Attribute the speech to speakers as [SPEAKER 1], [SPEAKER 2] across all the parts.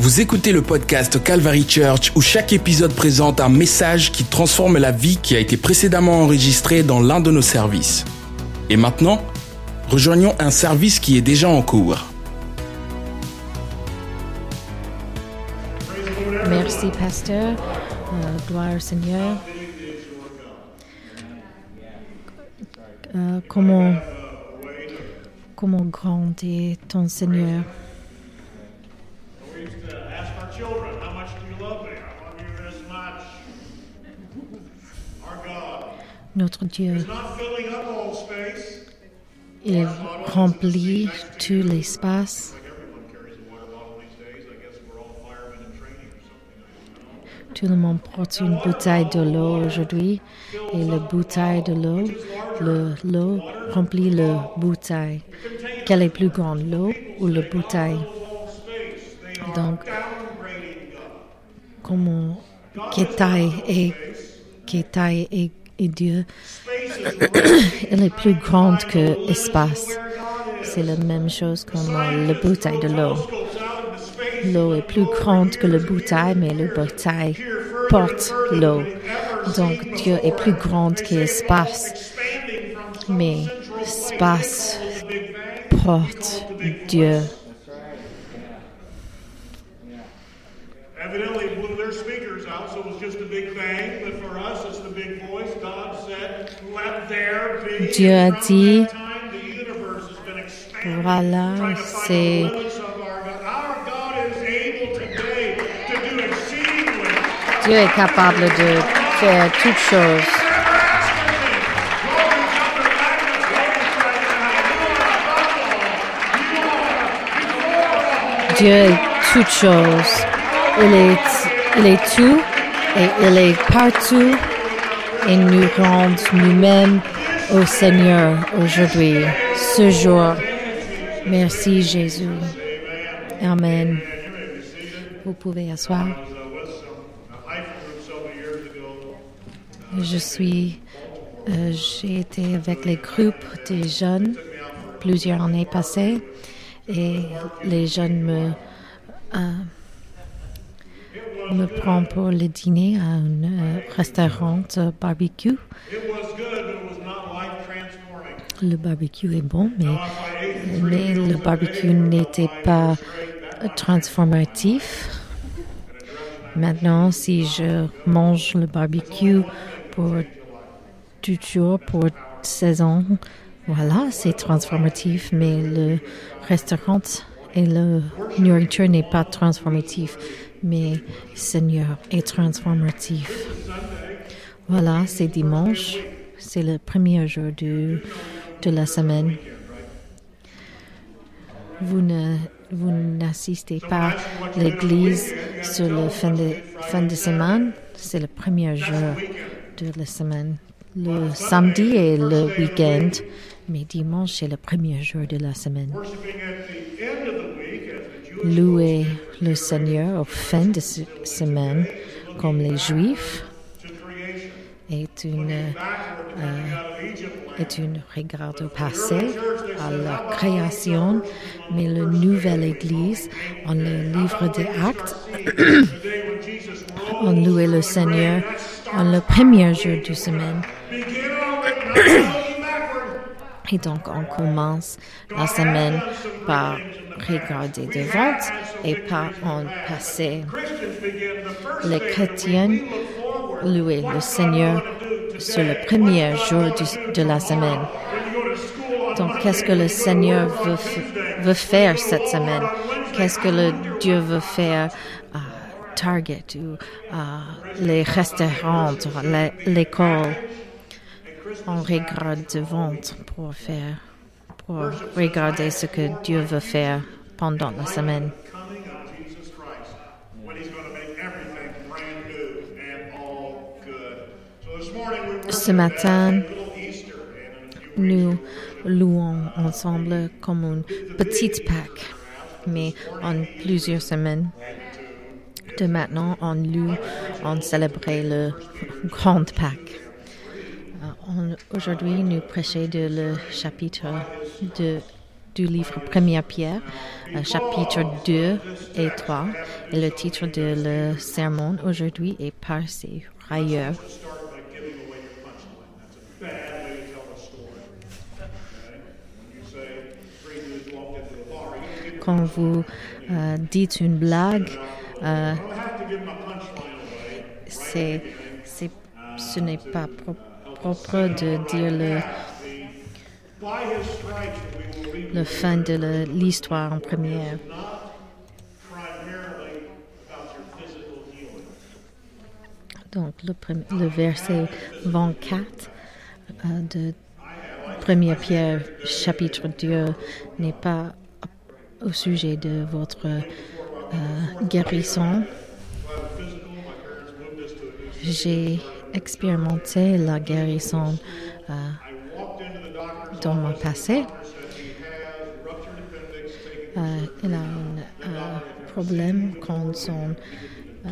[SPEAKER 1] Vous écoutez le podcast Calvary Church où chaque épisode présente un message qui transforme la vie qui a été précédemment enregistrée dans l'un de nos services. Et maintenant, rejoignons un service qui est déjà en cours.
[SPEAKER 2] Merci, pasteur. Euh, gloire au Seigneur. Euh, comment, comment grand est ton Seigneur? Notre Dieu, il remplit tout l'espace. Tout le monde porte une bouteille de l'eau aujourd'hui et la bouteille de l'eau, le- l'eau remplit la bouteille. Quelle est plus grande, l'eau ou la bouteille? Donc, comment, quelle taille est, quelle est Dieu? Elle est plus grande que l'espace. C'est la même chose comme euh, la bouteille de l'eau. L'eau est plus grande que la bouteille, mais la bouteille porte l'eau. Donc Dieu est plus grand que l'espace. Mais l'espace porte Dieu.
[SPEAKER 3] Evidently blew their speakers out, so it was just a big bang. But for us, it's the big voice. God said, "Let there be."
[SPEAKER 2] Dieu a
[SPEAKER 3] From
[SPEAKER 2] dit,
[SPEAKER 3] that time, the universe has been expanding.
[SPEAKER 2] Voilà,
[SPEAKER 3] trying to find
[SPEAKER 2] c'est
[SPEAKER 3] the limits of our God. Our God is able today to do exceedingly.
[SPEAKER 2] Dieu est capable de faire toutes choses. Dieu est toutes choses. Il est, il est tout et il est partout et nous rend nous-mêmes au Seigneur aujourd'hui, ce jour. Merci Jésus. Amen. Vous pouvez asseoir. Je suis, euh, j'ai été avec les groupes des jeunes plusieurs années passées et les jeunes me, euh, me prennent pour le dîner à un euh, restaurant barbecue. Le barbecue est bon, mais, le barbecue n'était pas transformatif. Maintenant, si je mange le barbecue pour toujours, pour saison, voilà, c'est transformatif, mais le restaurant et la nourriture n'est pas transformatif, mais Seigneur est transformatif. Voilà, c'est dimanche, c'est le premier jour de, de la semaine. Vous ne vous n'assistez pas à l'église sur le fin de, fin de semaine, c'est le premier jour de la semaine. Le samedi et le week-end, mais dimanche c'est le premier jour de la semaine. Louer le Seigneur au fin de semaine, comme les Juifs. Est une
[SPEAKER 3] land.
[SPEAKER 2] est une regard au passé, à la création, mais la nouvelle Église, en le livre des Actes, on louait le Seigneur en le premier jour du semaine. Et donc, on commence la semaine par regarder devant et par en passé. Les chrétiens louaient le Seigneur sur le premier jour de la semaine. Donc, qu'est-ce que le Seigneur veut, faire cette semaine? Qu'est-ce que le Dieu veut faire à Target ou à les restaurants, l'école? On regarde devant pour faire, pour regarder ce que Dieu veut faire pendant la semaine. Ce matin, nous louons ensemble comme une petite Pâque, mais en plusieurs semaines. De maintenant, on loue, on célébrait le Grande Pâque. Euh, Aujourd'hui, nous prêchons de le chapitre de du livre Première Pierre, euh, chapitre 2 et 3. Et le titre de le sermon aujourd'hui est Par ses railleurs.
[SPEAKER 3] Bad way to tell a story.
[SPEAKER 2] Quand vous euh, dites une blague, euh, c'est, c'est, ce n'est pas pro- propre de dire le, le fin de le- l'histoire en première. Donc le, le verset 24 euh, de 1 Pierre chapitre 2 n'est pas au sujet de votre euh, guérison. J'ai expérimenté la guérison euh, dans mon passé. Euh, il a un euh, problème quand son, euh,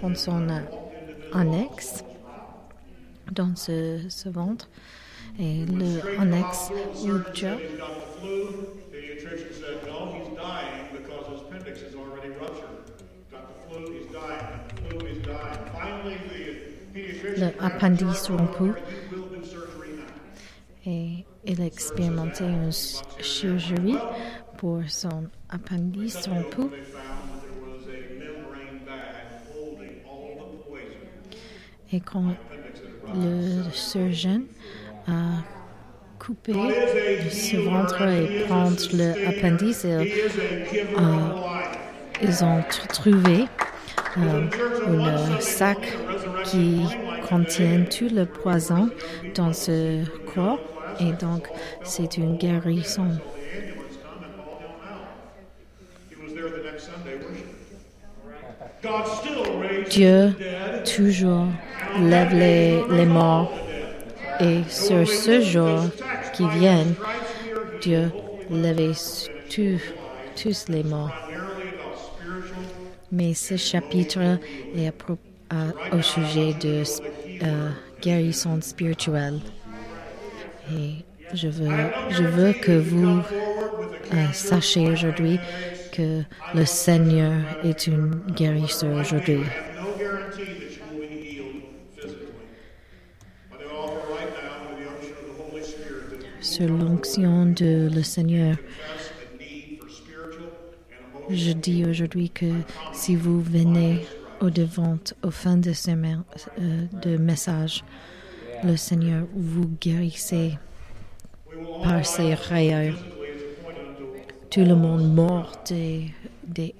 [SPEAKER 2] quand son euh, annexe dans ce, ventre et le annexe rupture.
[SPEAKER 3] He's got the flu. The pediatrician said, no, he's dying because his appendix is already ruptured. Got the flu, he's dying. The flu, he's dying. Finally, the pediatrician
[SPEAKER 2] Le appendice rompu et il a expérimenté une ch- chirurgie pour son appendice rompu et quand le surgeon a coupé ce ventre et prendre l'appendice,
[SPEAKER 3] of life.
[SPEAKER 2] ils ont tr- trouvé euh, un sac qui contient tout le poison dans ce corps et donc c'est une guérison. Dieu toujours lève les, les morts et sur ce jour qui vient, Dieu lève tous, tous les morts. Mais ce chapitre est à- au sujet de euh, guérison spirituelle. Et je veux, je veux que vous euh, sachiez aujourd'hui que le Seigneur est une guérisseur aujourd'hui. Sur l'onction de le Seigneur, je dis aujourd'hui que si vous venez au devant, au fin de ce euh, de message, le Seigneur vous guérissez par ses railleurs. Tout le monde mort des, des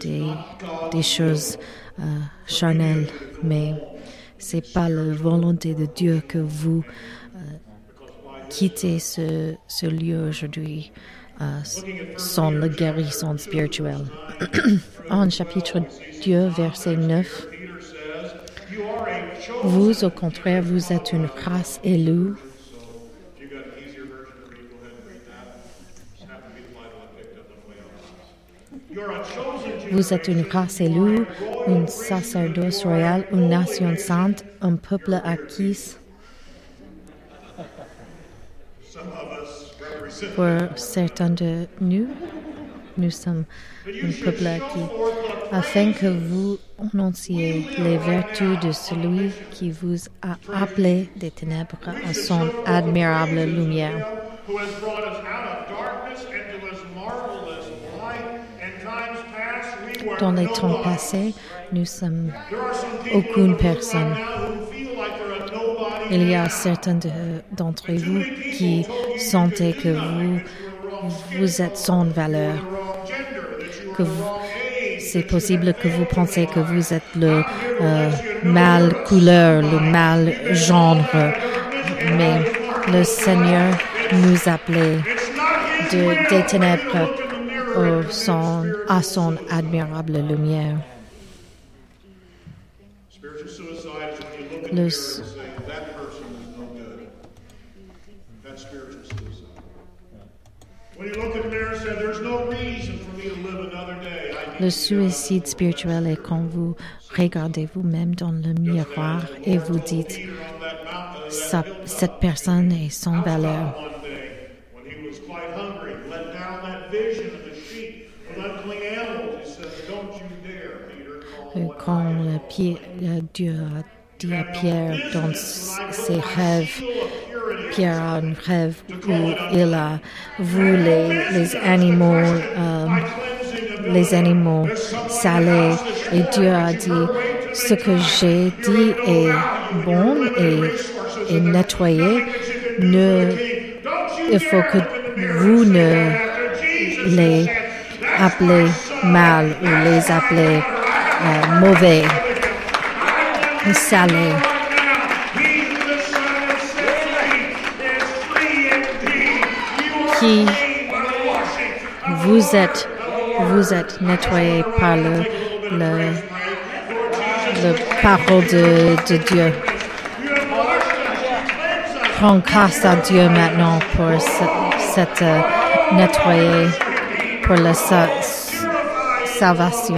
[SPEAKER 2] des, choses euh, charnelles, mais c'est pas la volonté de Dieu que vous euh, quittez ce, lieu aujourd'hui euh, sans la guérison spirituelle. en chapitre 2, verset 9,
[SPEAKER 3] Peter says, You are a chosen.
[SPEAKER 2] vous, au contraire, vous êtes une race élue, Vous êtes une race élue, un sacerdoce royal, une nation sainte, un peuple acquis
[SPEAKER 3] Some of us represent
[SPEAKER 2] pour certains de nous. Nous sommes un peuple acquis, afin que vous annonciez les vertus de celui qui vous a appelé des ténèbres à son admirable lumière. Dans les temps passés, nous sommes aucune personne. Il y a certains de- d'entre vous qui sentez que vous, vous êtes sans valeur, que c'est possible que vous pensez que vous êtes le euh, mal couleur, le mal genre, mais le Seigneur nous appelait de, des ténèbres au son, à son admirable lumière. Le Le suicide spirituel est quand vous regardez vous-même dans le miroir et vous dites, cette personne est sans valeur. Dieu a dit à Pierre dans ses rêves, Pierre a un rêve où il a vu les, les animaux, euh, les animaux salés, et Dieu a dit, ce que j'ai dit est bon et, et nettoyé. Ne, il faut que vous ne les appelez mal ou les appelez euh, mauvais ou salés. Qui vous êtes, vous êtes nettoyé par le, le, le parole de, de Dieu. Rends grâce à Dieu maintenant pour ce- cette euh, pour la sa- salvation.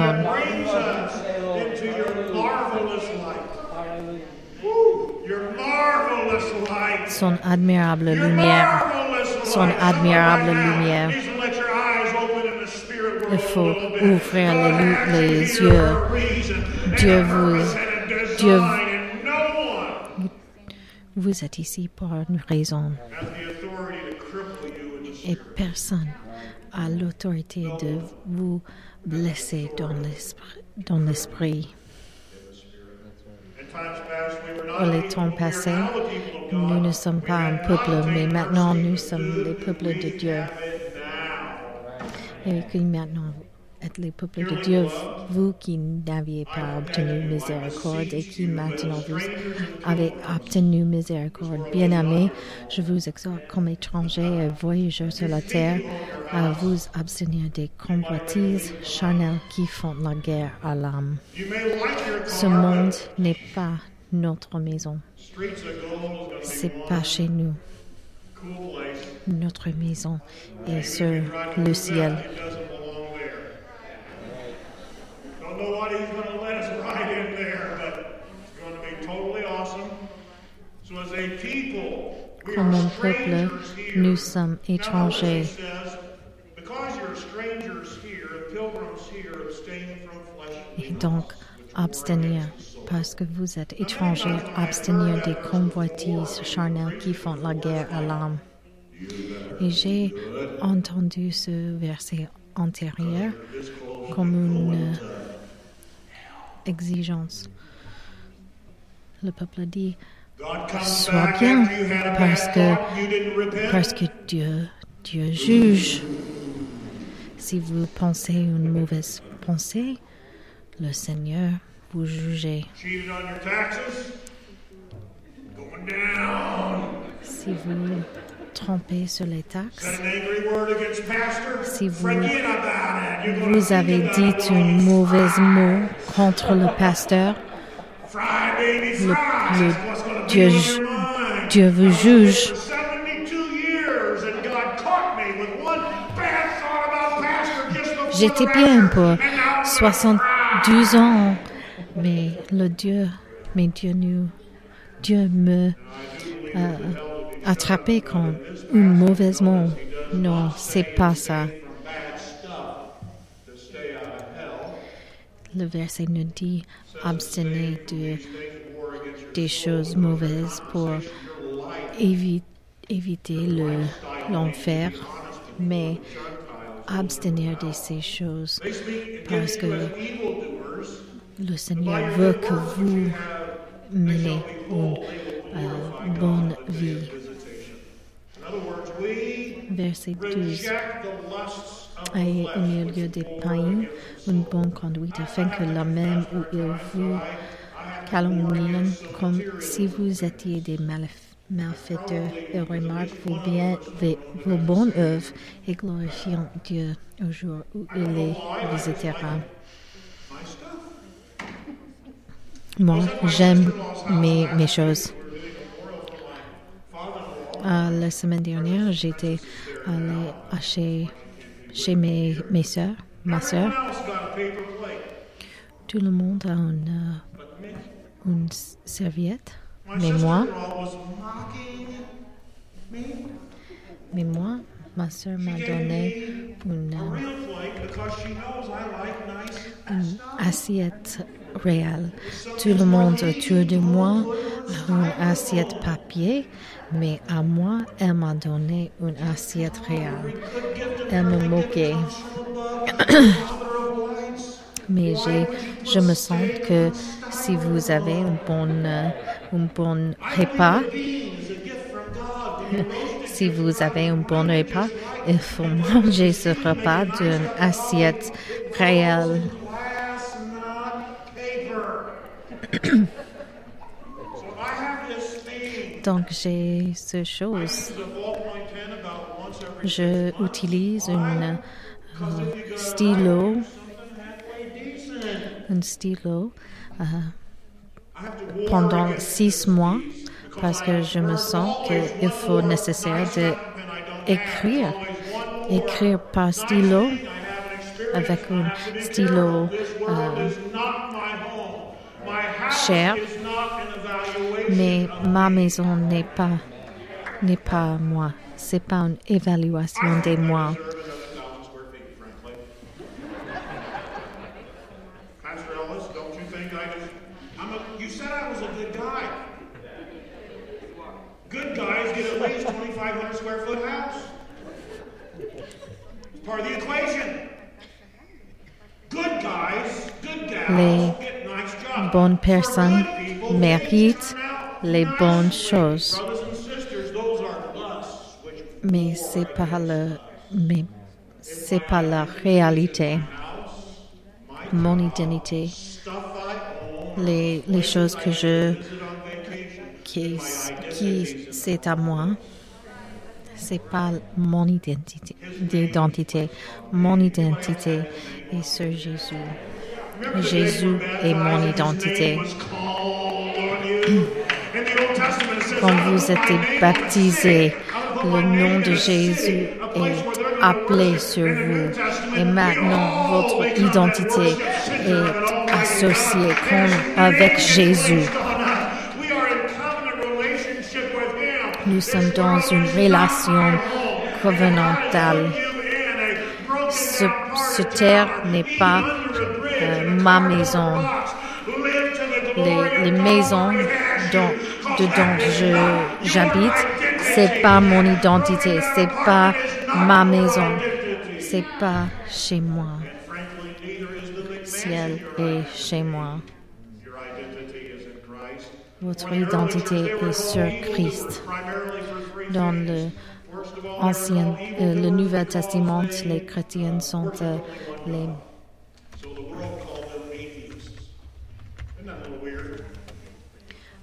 [SPEAKER 2] Son admirable lumière. Son admirable lumière. Il faut ouvrir les, yeux. Dieu vous- Dieu- Vous êtes ici pour une raison et personne a l'autorité de vous blesser dans l'esprit. Dans l'esprit.
[SPEAKER 3] In times past, we were not
[SPEAKER 2] Dans
[SPEAKER 3] a
[SPEAKER 2] les temps passés, nous ne sommes pas un peuple, mais maintenant nous sommes les peuples de Dieu. Et que maintenant êtes les peuples de Dieu, vous qui n'aviez pas obtenu miséricorde et qui maintenant vous avez obtenu miséricorde. Bien-aimés, je vous exhorte comme étrangers et voyageurs sur la terre à vous abstenir des convoitises charnelles qui font la guerre à l'âme. Ce monde n'est pas notre maison. C'est pas chez nous. Notre maison est sur le ciel.
[SPEAKER 3] It doesn't belong there. Don't know what he's going to let us ride in there, but it's going to be totally awesome. So as a people, we
[SPEAKER 2] Comme
[SPEAKER 3] are
[SPEAKER 2] un peuple, nous sommes étrangers. Et donc, abstenir, parce que vous êtes étrangers, abstenir des convoitises charnelles qui font la guerre à l'âme. Et j'ai entendu ce verset antérieur comme une exigence. Le peuple dit,
[SPEAKER 3] God comes
[SPEAKER 2] Sois bien,
[SPEAKER 3] a
[SPEAKER 2] parce que- parce que Dieu, Dieu juge. Si vous pensez une mauvaise pensée, le Seigneur vous jugez. Si vous trompez sur les taxes? Si vous- vous avez dit une mauvaise mot contre le pasteur, le- Dieu. Dieu vous juge.
[SPEAKER 3] For 72 years, and God caught me with one bad thought about pastor just before
[SPEAKER 2] J'étais bien pour
[SPEAKER 3] and now I'm gonna
[SPEAKER 2] 72 ans, mais le Dieu, mais Dieu nous, Dieu me euh, attrapé comme une mauvaise mot. Non, c'est pas ça. Le verset nous dit abstenez de, des choses mauvaises pour évi- éviter le- l'enfer, mais abstenir de ces choses parce que le Seigneur veut que vous menez une euh, bonne vie.
[SPEAKER 3] In other words, we
[SPEAKER 2] Verset 12.
[SPEAKER 3] reject the lusts of the
[SPEAKER 2] Ayez au milieu des païens une bonne conduite afin que la même où ils vous calomnient comme si vous étiez des malf- malfaiteurs et remarquent vos, bien, vos bonnes œuvres et glorifient Dieu au jour où il les visitera. Moi, j'aime mes, mes choses. Euh, la semaine dernière, j'étais allée chez, chez mes, mes soeurs, ma soeur. Tout le monde a une, euh, une serviette. Mais moi, mais moi, ma soeur m'a donné une, une assiette réel. Tout le monde autour de moi a une assiette papier, mais à moi, elle m'a donné une assiette réelle. Elle me moquait. mais je me sens que si vous avez un bon, un bon repas, si vous avez un bon repas, il faut manger ce repas d'une assiette réelle. Donc j'ai ce chose. Je utilise une euh, stylo, un stylo euh, pendant six mois parce que je me sens qu'il faut nécessaire de écrire, par stylo avec un stylo euh, cher, mais ma maison n'est pas n'est pas moi. C'est pas une évaluation de moi.
[SPEAKER 3] Pastor Ellis, don't you think I just I'm a you said I was a good guy. Good guys get at least twenty five hundred square foot house. It's part of the equation. Good guys, good gals
[SPEAKER 2] Les bonnes personnes méritent les bonnes choses. Mais c'est pas le mais c'est pas la réalité. Mon identité les, les choses que je qui, qui c'est à moi. C'est pas mon identité d'identité. Mon identité est sur Jésus Jésus est mon identité Quand vous êtes baptisés, le nom de Jésus est appelé sur vous. Et maintenant, votre identité est associée comme avec Jésus. Nous sommes dans une relation covenantale. Ce, ce terre n'est pas euh, ma maison. Les, les maisons dont, dedans je, j'habite, c'est pas mon identité, c'est pas ma maison, c'est pas chez moi. Ciel est chez moi. Votre identité est sur Christ. Dans le ancien, euh, le Nouveau Testament, les chrétiens sont euh, les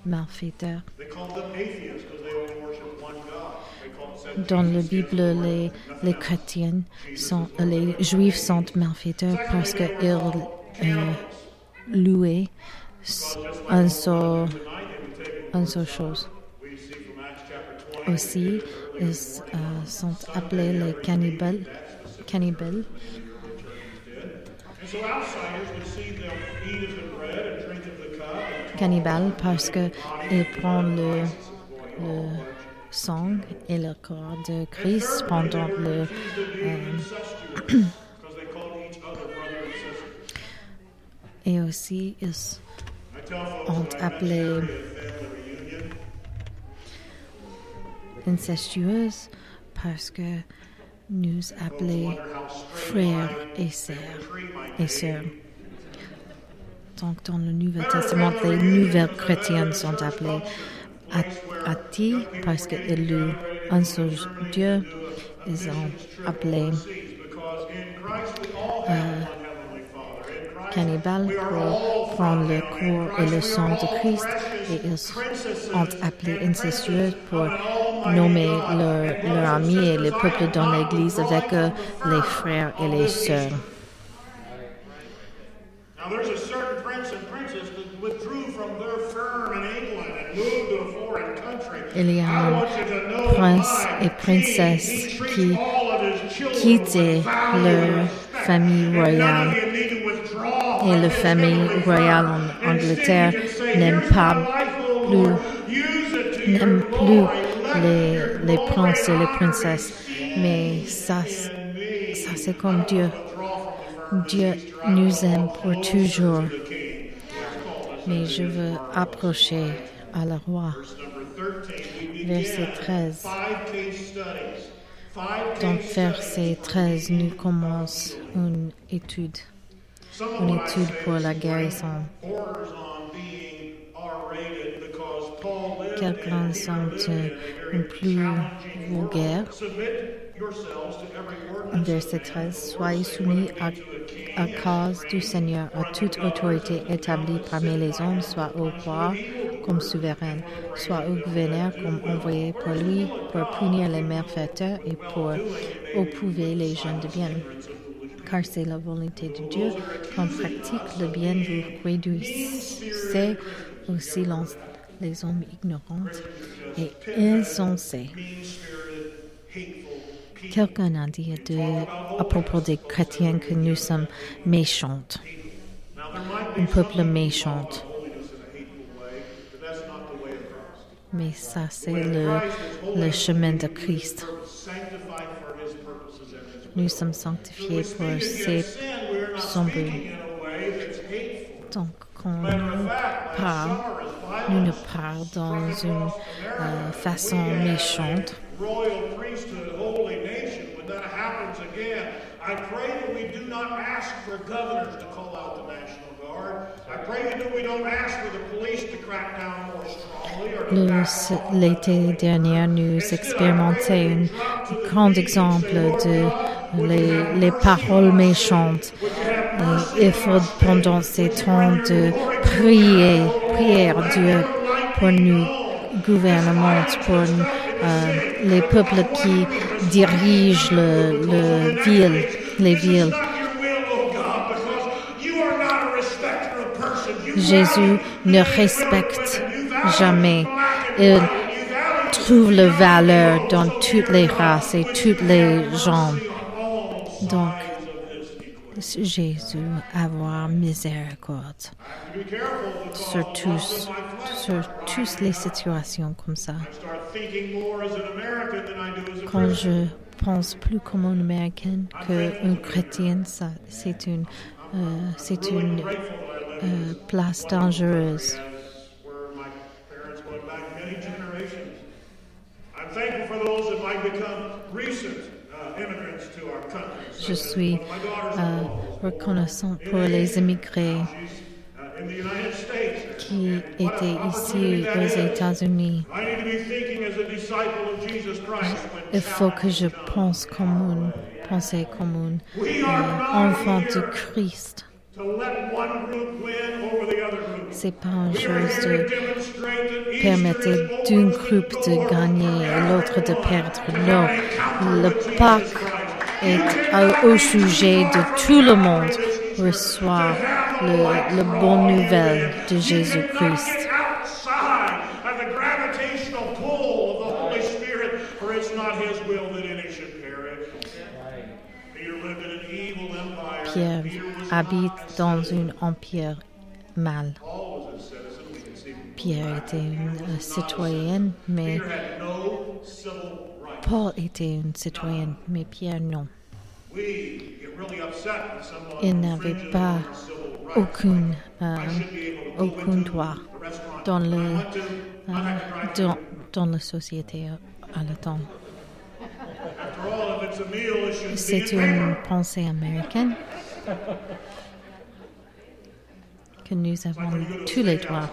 [SPEAKER 2] malfaiteurs. Dans la Bible, les, les chrétiens sont, les juifs sont malfaiteurs parce qu'ils euh, louaient un seul, un seule chose.
[SPEAKER 3] we see from Acts chapter 20.
[SPEAKER 2] Aussi, ils euh, sont appelés les cannibales. cannibales.
[SPEAKER 3] And so outsiders would see them eat of the bread and drink of the cup and
[SPEAKER 2] cannibales parce qu'ils prennent le, le sang et le corps de Christ pendant le, euh,
[SPEAKER 3] because they called each other brother and sister.
[SPEAKER 2] et aussi ils ont appelé incestueuses parce que nous appelons frères et sœurs et sœurs. Donc dans le Nouveau Testament, les nouvelles chrétiennes sont appelées athées parce louent un seul Dieu. Ils ont appelé
[SPEAKER 3] because in Christ we all have one heavenly Father. In Christ
[SPEAKER 2] cannibales pour prendre le corps et le sang de Christ et ils ont appelé incestueux pour nommer leurs leur amis et le peuple dans l'église avec eux, les frères et les sœurs. Il y a un prince et princesse qui quittaient leur famille royale. Et la famille royale en Angleterre n'aime
[SPEAKER 3] "Here's
[SPEAKER 2] pas plus- n'aime plus les, princes et les princesses. Mais ça, ça c'est comme Dieu. Dieu nous aime pour toujours. mais je veux approcher à le roi.
[SPEAKER 3] Number 13, we
[SPEAKER 2] Verset
[SPEAKER 3] begin
[SPEAKER 2] 13.
[SPEAKER 3] five case studies. Five
[SPEAKER 2] Donc,
[SPEAKER 3] case
[SPEAKER 2] verset 13, nous commençons une étude, une étude pour la
[SPEAKER 3] is
[SPEAKER 2] guérison.
[SPEAKER 3] In
[SPEAKER 2] sont euh, plus
[SPEAKER 3] challenging world.
[SPEAKER 2] vulgaire.
[SPEAKER 3] Submit yourselves to every ordinance
[SPEAKER 2] Verset 13, Soyez soumis à, cause du Seigneur à toute autorité établie parmi les hommes, soit au roi comme souverain, soit au gouverneur comme envoyé pour lui, pour punir les malfaiteurs et pour éprouver les gens de bien. Car c'est la volonté de Dieu qu'on pratique le bien, vous réduisez au silence les hommes ignorants et insensés. Quelqu'un a dit à propos des chrétiens que nous sommes
[SPEAKER 3] be
[SPEAKER 2] un peuple méchant. Mais ça, c'est le, chemin de Christ. Nous sommes sanctifiés pour ses son. Donc, quand nous nous ne dans une euh, façon méchante. L'été dernier, nous expérimentions un grand exemple de les, les paroles méchantes. Et il faut pendant ces temps de prier, prier Dieu pour nous gouvernements, pour euh, les peuples qui dirigent le, le ville, les villes. Jésus ne respecte jamais. Il trouve la valeur dans toutes les races et toutes les gens. Donc, Jésus, avoir miséricorde sur tous, sur toutes les situations comme ça. Quand je pense plus comme un Américain qu'un chrétien, c'est une, euh, c'est une euh, place dangereuse.
[SPEAKER 3] Uh.
[SPEAKER 2] Je suis euh, reconnaissant pour les immigrés
[SPEAKER 3] uh,
[SPEAKER 2] qui étaient ici aux États-Unis. Il faut que je pense comme une pensée comme un euh, enfant de Christ. C'est pas une chose de
[SPEAKER 3] to demonstrate that Easter
[SPEAKER 2] permettre
[SPEAKER 3] is
[SPEAKER 2] d'un
[SPEAKER 3] open to
[SPEAKER 2] groupe de gagner et l'autre de perdre. Non, le Pâques est au, sujet de tout le monde reçoit le, le bonne nouvelle de Jésus-Christ. Pierre habite dans un empire mal. Pierre était une citoyenne, mais. Paul était une citoyenne, mais Pierre non. Il n'avait pas aucune, euh, aucun droit dans, le, euh, dans, dans la société à le temps. C'est une pensée américaine que nous avons tous les droits.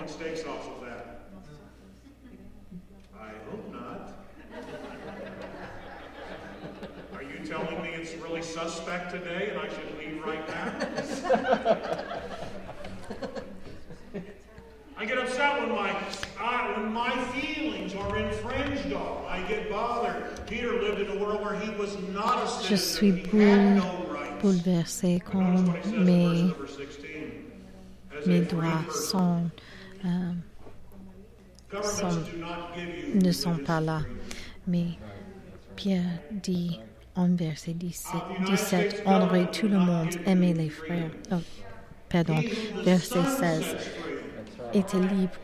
[SPEAKER 3] And they ask you want steak sauce with that. I hope not. Are you telling me it's really suspect today and I should leave right now? I get upset when my I, when my feelings are infringed on. I get bothered. Peter lived in a world where he was not a
[SPEAKER 2] Je suis
[SPEAKER 3] he had
[SPEAKER 2] boule-
[SPEAKER 3] no rights.
[SPEAKER 2] bouleversée quand
[SPEAKER 3] what he says in
[SPEAKER 2] mes,
[SPEAKER 3] verse number 16. As a
[SPEAKER 2] mes
[SPEAKER 3] person,
[SPEAKER 2] sont, euh, ne sont pas là. Mais Pierre dit en verset 17, 17 honorez tout le monde, aimez les frères. Oh, pardon, verset 16, était libre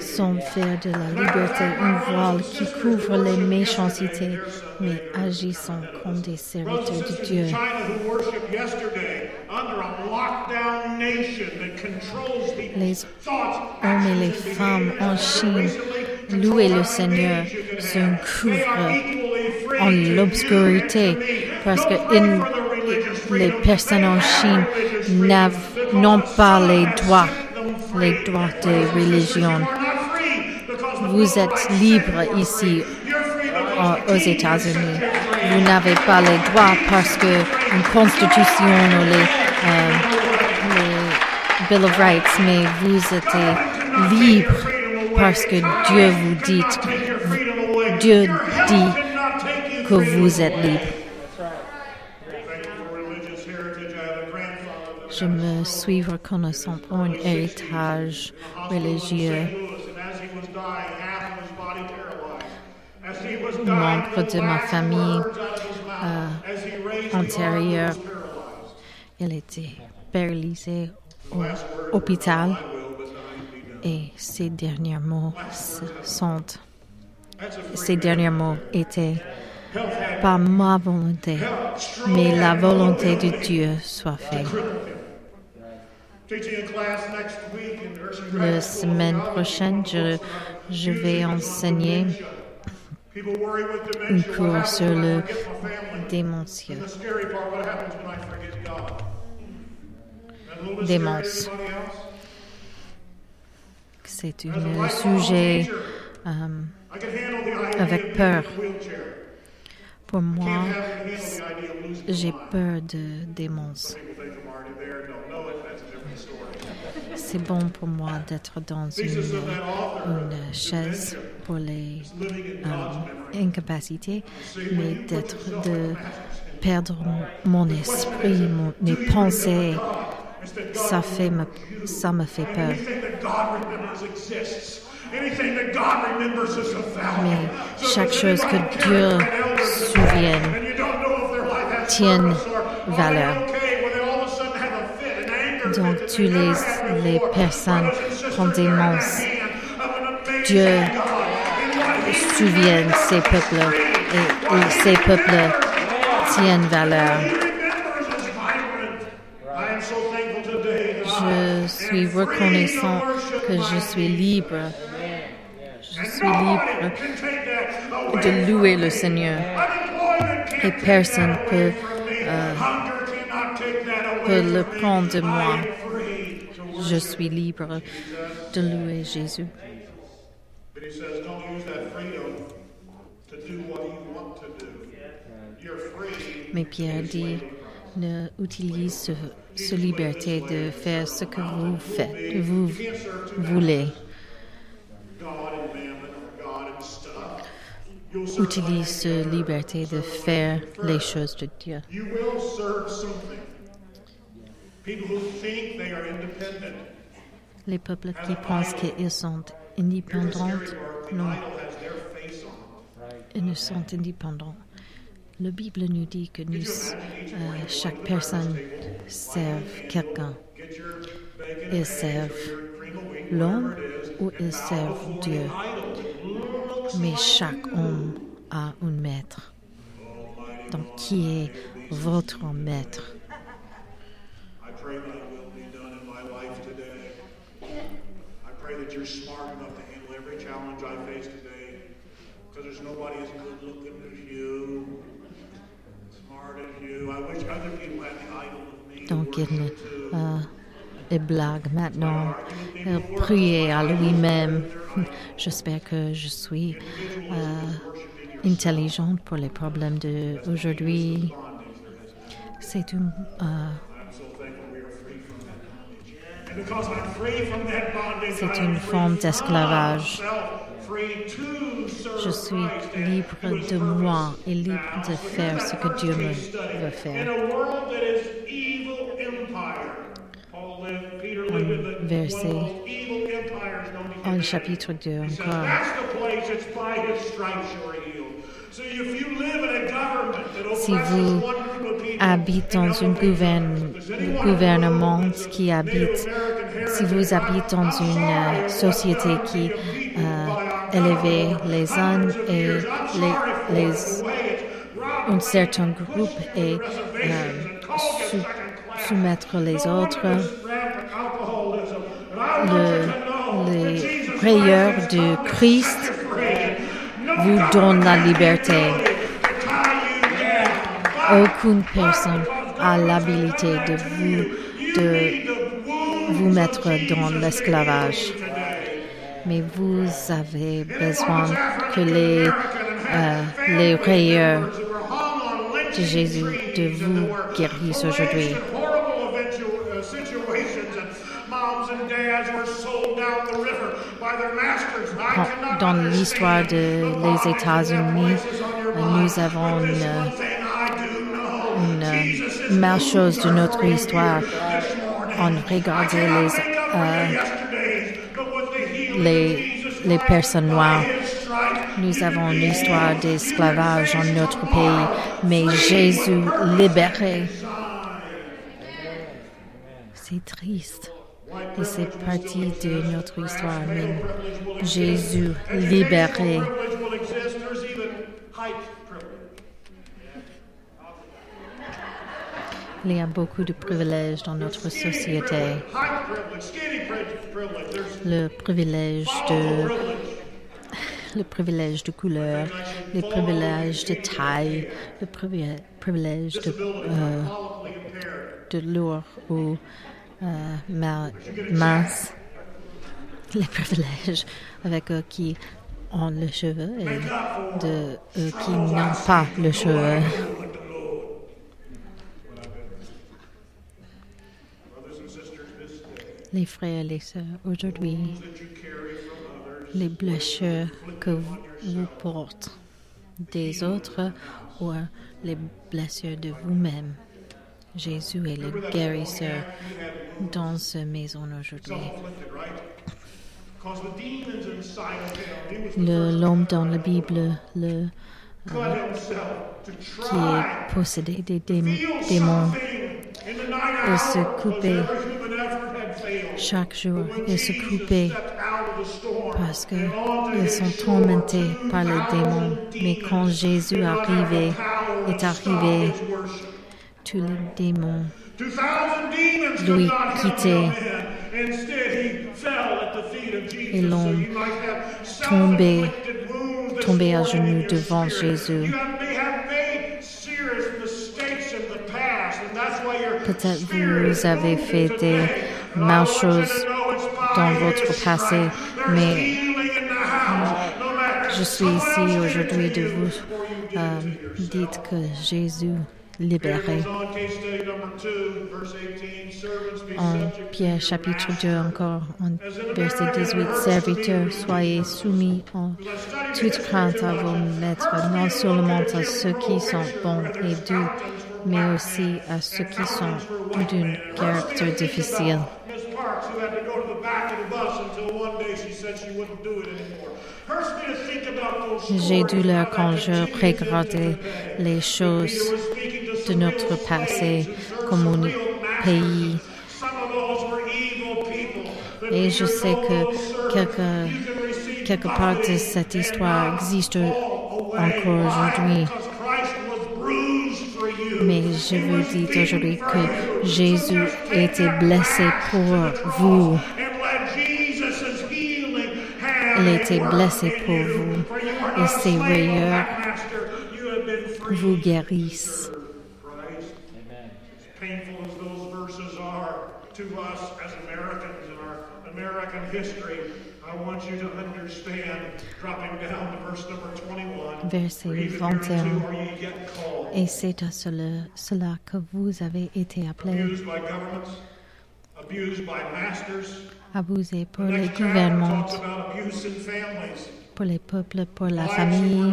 [SPEAKER 2] sans faire de la liberté un voile qui couvre les méchancetés, mais agissant comme des serviteurs de Dieu. Les hommes et les femmes en Chine louent le Seigneur se couvrent en l'obscurité parce que les personnes en Chine n'ont pas les droits, les droits de religion. Vous êtes libre ici aux États-Unis. Vous n'avez pas les droits parce que une constitution ou euh, les Bill of Rights, mais vous êtes libre parce que Dieu vous dit, Dieu dit que vous êtes libre. Je me suis reconnaissant pour un héritage religieux. Membre de ma famille antérieure, il était paralysé au hôpital et ses derniers mots sont ces derniers mots étaient pas ma volonté, mais la volonté de Dieu soit faite. La semaine prochaine, je, je vais enseigner un cours sur le démentieux. Démence. C'est un sujet um, avec peur. Pour moi, j'ai peur de démence. C'est bon pour moi d'être dans une, une, chaise pour les euh, incapacités, mais d'être de perdre mon esprit, mon, mes pensées, ça fait me, ça me fait peur. Mais chaque chose que Dieu souvienne tienne valeur. Donc, tous les, les personnes prennent des monstres. Dieu souvienne ces peuples et, ces peuples tiennent valeur. Je suis reconnaissant que je suis libre. Je suis libre de louer le Seigneur. Et personne peut, euh, le prendre de moi. Je suis libre de louer Jésus. Mais Pierre dit, ne utilise ce, liberté de faire ce que vous faites, vous voulez. Utilise cette liberté de faire les choses de Dieu. Les peuples qui pensent qu'ils sont indépendants, non, ils ne sont indépendants. La Bible nous dit que nous, euh, chaque personne serve quelqu'un. Ils servent l'homme ou ils servent Dieu? Mais chaque homme a un maître. Donc, qui est votre maître? Smart enough to handle every challenge I face today. Because there's nobody as good looking as you, smart as you. I wish other people had the idol of me. Donc il euh, des blagues maintenant. Il priait à lui-même. J'espère que je suis euh, intelligente pour les problèmes d'aujourd'hui. C'est une euh, c'est une forme d'esclavage. Je suis libre de moi et libre de faire ce que Dieu me veut faire. Un verset, un chapitre 2 encore. Si vous habitez dans un gouvernement qui habite, si vous habitez dans une euh, société qui euh, élève les uns et les, les, un certain groupe est euh, soumettre les autres, le, les prières de Christ vous donnent la liberté. Aucune personne a l'habilité de vous, de vous mettre dans l'esclavage. Mais vous avez besoin que les, euh, les rayeurs de Jésus de vous guérissent aujourd'hui. Dans l'histoire de
[SPEAKER 3] the
[SPEAKER 2] les
[SPEAKER 3] bodies
[SPEAKER 2] États-Unis, nous avons une, une chose de notre histoire. On regardait les, euh, les, les personnes noires. Nous avons une histoire d'esclavage en notre pays, mais Jésus libéré. C'est triste. Et c'est partie de notre histoire, Jésus libéré. Il y a beaucoup de privilèges dans notre société. Le privilège de, le privilège de couleur, les privilèges de taille, le privi- privilège de, euh, de lourd ou euh, ma- mince, les privilèges avec eux qui ont le cheveu et de eux qui n'ont pas le cheveu. Les frères et les sœurs, aujourd'hui, les blessures que vous portez des autres ou les blessures de vous-même. Jésus est le guérisseur dans cette maison aujourd'hui. L'homme dans la Bible, le,
[SPEAKER 3] to
[SPEAKER 2] qui est possédé des démons, Il se coupait. chaque jour,
[SPEAKER 3] When
[SPEAKER 2] il se
[SPEAKER 3] storm
[SPEAKER 2] parce qu'ils sont tourmentés par les
[SPEAKER 3] 2,000
[SPEAKER 2] démons. Mais quand Jésus
[SPEAKER 3] did
[SPEAKER 2] est arrivé, tous les démons
[SPEAKER 3] 2,000 demons could
[SPEAKER 2] lui
[SPEAKER 3] Jesus.
[SPEAKER 2] Et l'ont tombé- tombé à genoux devant. Jésus. Peut-être vous avez fait des mal choses dans votre passé, mais je suis ici aujourd'hui de vous euh, dites que Jésus
[SPEAKER 3] Here
[SPEAKER 2] libéré.
[SPEAKER 3] goes on, case study number two, verse 18, servants be
[SPEAKER 2] En Pierre chapitre
[SPEAKER 3] master.
[SPEAKER 2] 2 encore, en verset 18, Serviteurs, soyez soumis en toute crainte à vos maîtres, non seulement à ceux qui sont bons et doux, mais aussi à ceux qui sont d'un caractère difficile. J'ai douleur quand je regardais les choses De notre passé comme un pays. Et je sais que quelque,
[SPEAKER 3] "You can receive
[SPEAKER 2] quelque part de cette histoire existe encore aujourd'hui. Mais je vous dis aujourd'hui que. Jésus était
[SPEAKER 3] that
[SPEAKER 2] blessé pour vous. Il
[SPEAKER 3] a work
[SPEAKER 2] blessé pour vous. Et
[SPEAKER 3] a
[SPEAKER 2] ses rayures vous guérissent.
[SPEAKER 3] Painful as those verses are to us as Americans in our American history, I want you to understand, dropping down to verse number 21,
[SPEAKER 2] Verset
[SPEAKER 3] for even
[SPEAKER 2] 21.
[SPEAKER 3] hereunto are ye yet called,
[SPEAKER 2] Et c'est à cela, cela que vous avez été appelés,
[SPEAKER 3] abused by governments, abused by masters.
[SPEAKER 2] abusés pour les gouvernements, pour les peuples, pour la famille,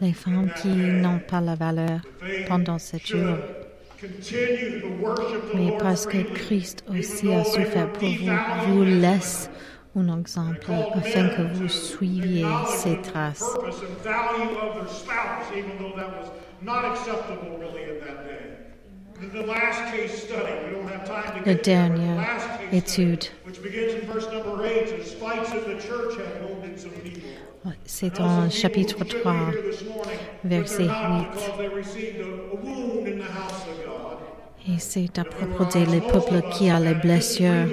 [SPEAKER 2] les femmes qui n'ont pas la valeur pendant sept
[SPEAKER 3] should
[SPEAKER 2] Mais parce que Christ aussi a souffert pour vous, vous laisse un exemple afin que vous suiviez ses traces. La dernière étude.
[SPEAKER 3] Study, which begins in verse number 8, is fights in the church have wounded some people.
[SPEAKER 2] C'est en chapitre
[SPEAKER 3] people
[SPEAKER 2] 3,
[SPEAKER 3] consider here this morning that
[SPEAKER 2] verset
[SPEAKER 3] they're not
[SPEAKER 2] 8.
[SPEAKER 3] because they received a, a wound in the house of God.
[SPEAKER 2] Et c'est à propos des peuples qui a les blessures,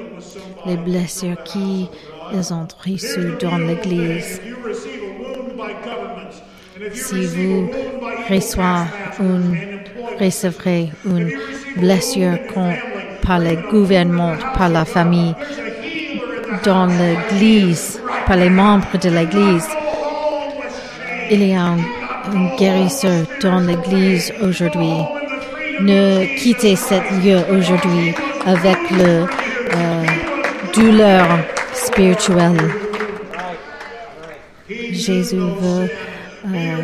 [SPEAKER 2] les blessures qui ils ont reçues dans l'Église. Si vous reçoivez une, recevrez une blessure par le gouvernement, par la famille, dans l'Église, par les membres de l'Église. Il y a un, guérisseur dans l'Église aujourd'hui. Ne quittez cet lieu aujourd'hui avec le euh, douleur spirituelle. Jésus veut, euh,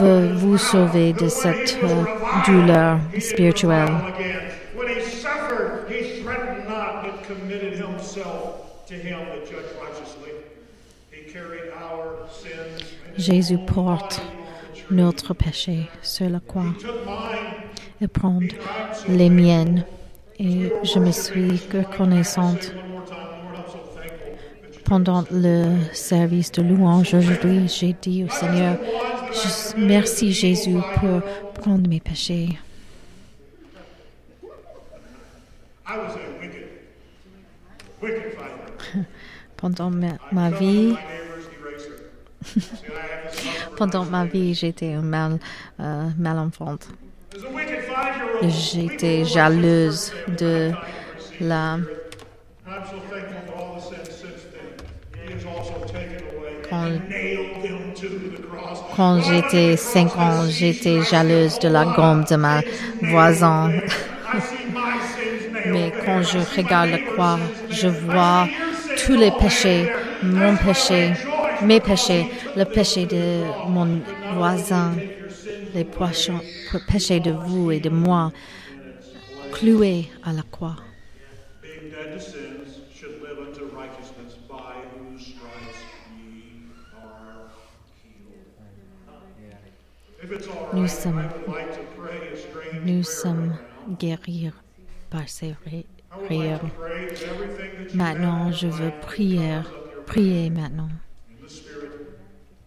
[SPEAKER 2] veut vous sauver de cette euh, douleur spirituelle. Jésus porte notre péché sur la croix et prend les miennes. Et je me suis reconnaissante pendant le service de louange aujourd'hui. J'ai dit au Seigneur, je- merci Jésus pour prendre mes péchés. Pendant ma, vie, pendant ma vie, j'étais mal, euh,
[SPEAKER 3] wicked five-year-old,
[SPEAKER 2] J'étais jalouse de la Quand-. Quand j'étais 5 ans, j'étais jalouse de la gomme de ma voisin.
[SPEAKER 3] I see my sins nailed
[SPEAKER 2] Mais quand je regarde la croix, je vois tous les péchés, mon péché, mes péchés, le péché de mon voisin, les péchés de vous et de moi, cloués à la croix. Nous sommes- Nous sommes guéris par ces
[SPEAKER 3] you
[SPEAKER 2] Maintenant, je veux prier, prier maintenant.
[SPEAKER 3] in the spirit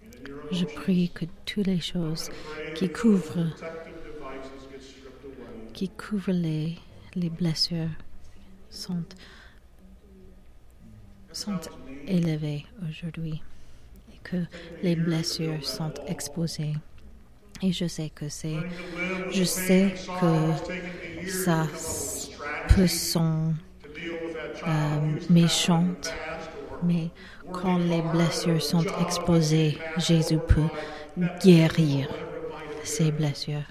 [SPEAKER 3] and in your
[SPEAKER 2] Je prie que toutes les choses qui couvrent, qui couvrent les, les blessures sont, élevées aujourd'hui et que les blessures sont exposées. Et je sais que c'est, je sais que ça peut sont euh, méchantes, mais quand les blessures sont exposées, Jésus peut guérir ces blessures.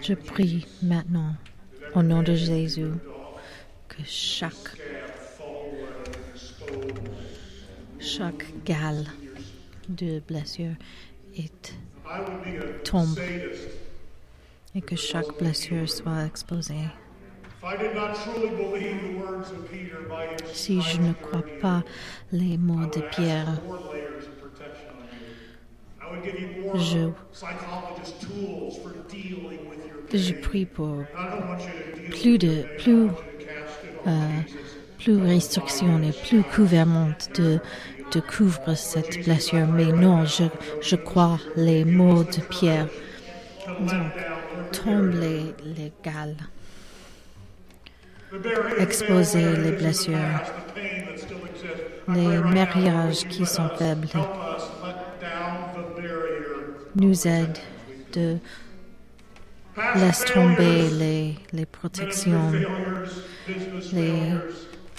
[SPEAKER 2] Je prie maintenant, au nom de Jésus, que chaque, chaque gale de blessure est, tombe et que chaque blessure soit exposée. Si je ne crois pas les mots de Pierre, Je- je prie pour plus de, plus, euh, plus restriction et plus gouvernement de, de couvrir cette blessure. Mais non, je, je crois les mots de Pierre. Donc, tombe les, les gales, exposer les blessures, les mariages qui sont faibles. Nous aide de
[SPEAKER 3] Past
[SPEAKER 2] laisse tomber les, protections, les,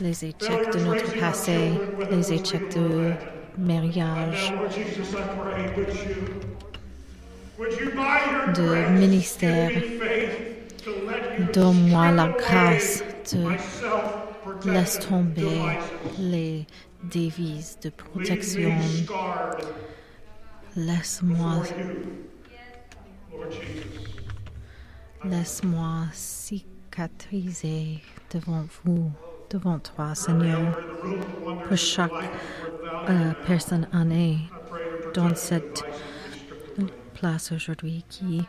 [SPEAKER 2] les échecs de notre passé, les échecs de mariage, de ministère, donne-moi la grâce
[SPEAKER 3] self-protective
[SPEAKER 2] laisse tomber les devises de protection. Laisse-moi, laisse-moi cicatriser devant vous, devant toi, Seigneur, pour chaque euh, personne année dans cette place aujourd'hui qui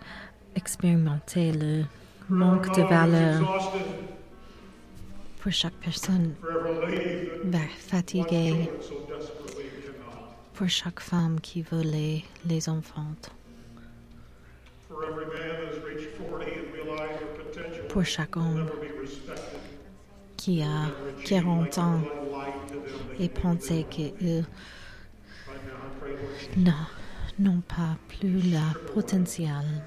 [SPEAKER 2] expérimentait le manque de valeur pour chaque personne bah, fatiguée, pour chaque femme qui veut les, enfants, pour chaque homme qui a 40 ans et pensait qu'ils euh, n'ont pas plus le potentiel.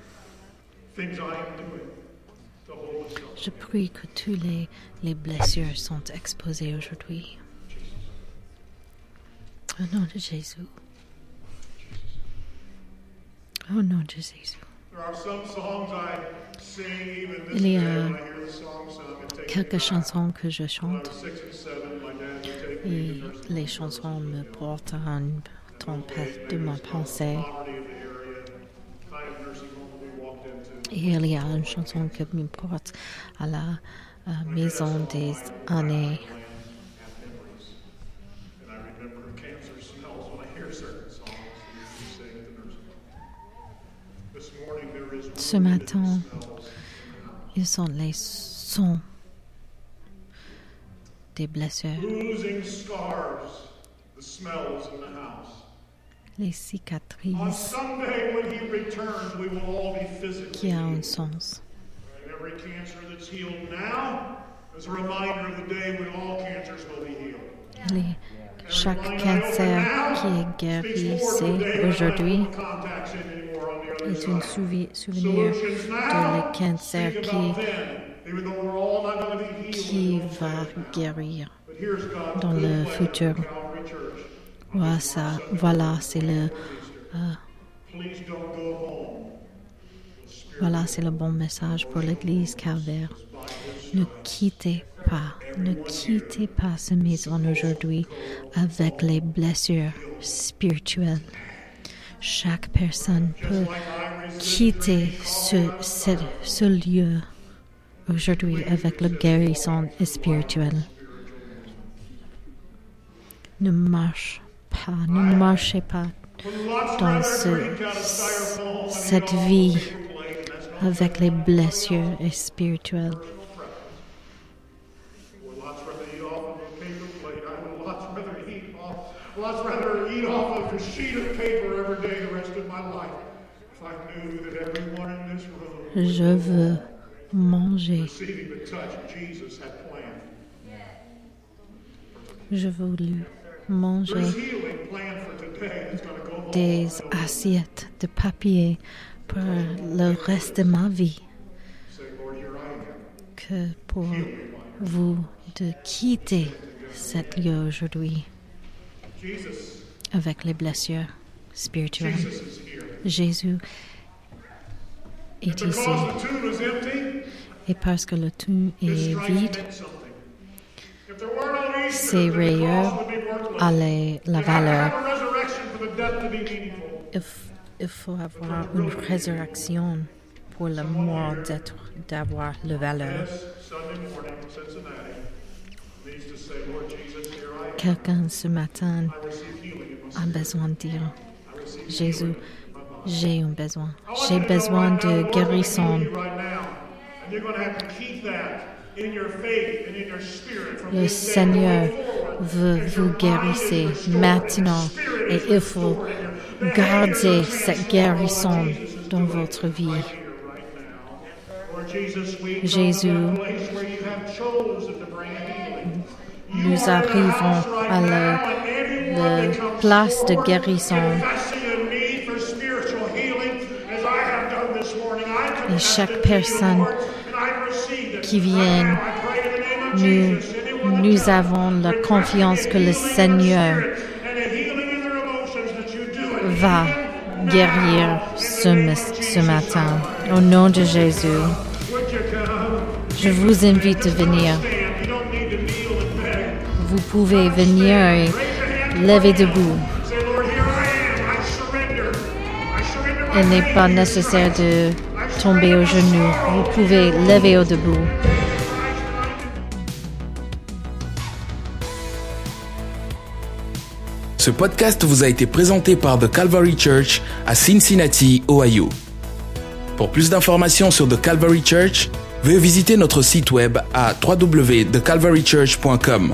[SPEAKER 2] Je prie que toutes les, les blessures sont exposées aujourd'hui. Au nom de Jésus. Au nom de Jésus. Il y a quelques chansons que je chante et les chansons me portent à une tempête de ma pensée. Et il y a une chanson qui me porte à la euh, maison des années. Ce matin, ils sont les sons des blessures, les cicatrices. Qui a un sens. Les, chaque cancer qui est guéri aujourd'hui est un souvi- souvenir de le cancer qui, qui va guérir dans le futur. Voilà, ça, voilà c'est le, euh, voilà, c'est le bon message pour l'Église calvaire. Ne quittez pas, ne quittez pas cette maison aujourd'hui avec les blessures spirituelles. Chaque personne peut quitter ce, ce, ce lieu aujourd'hui avec le guérison spirituel. Ne marche ne marchez pas dans ce, cette vie avec les blessures spirituelles. Je veux manger, je veux manger Des assiettes de papier pour le reste de ma vie. Que pour vous de quitter cette lieu aujourd'hui. Avec les blessures spirituelles. Jésus est ici. et parce que le tombe est vide,
[SPEAKER 3] the
[SPEAKER 2] rayures
[SPEAKER 3] cross would be worthless.
[SPEAKER 2] a les- la valeur. Il, faut avoir une résurrection pour le mort d'avoir la valeur. Quelqu'un ce matin a besoin de dire, Jésus, j'ai un besoin. J'ai besoin de guérison. Le Seigneur veut vous guérir maintenant et il faut garder cette guérison dans votre vie. Jésus, nous arrivons à la, place de guérison. Et chaque personne qui
[SPEAKER 3] of
[SPEAKER 2] nous, nous avons la confiance que le Seigneur va guérir ce, ce matin. Au nom de Jésus, je vous invite à venir. Vous pouvez venir et lever debout. Il n'est pas nécessaire de tomber. Vous pouvez lever au debout.
[SPEAKER 1] Ce podcast vous a été présenté par The Calvary Church à Cincinnati, Ohio. Pour plus d'informations sur The Calvary Church, veuillez visiter notre site web à www.thecalvarychurch.com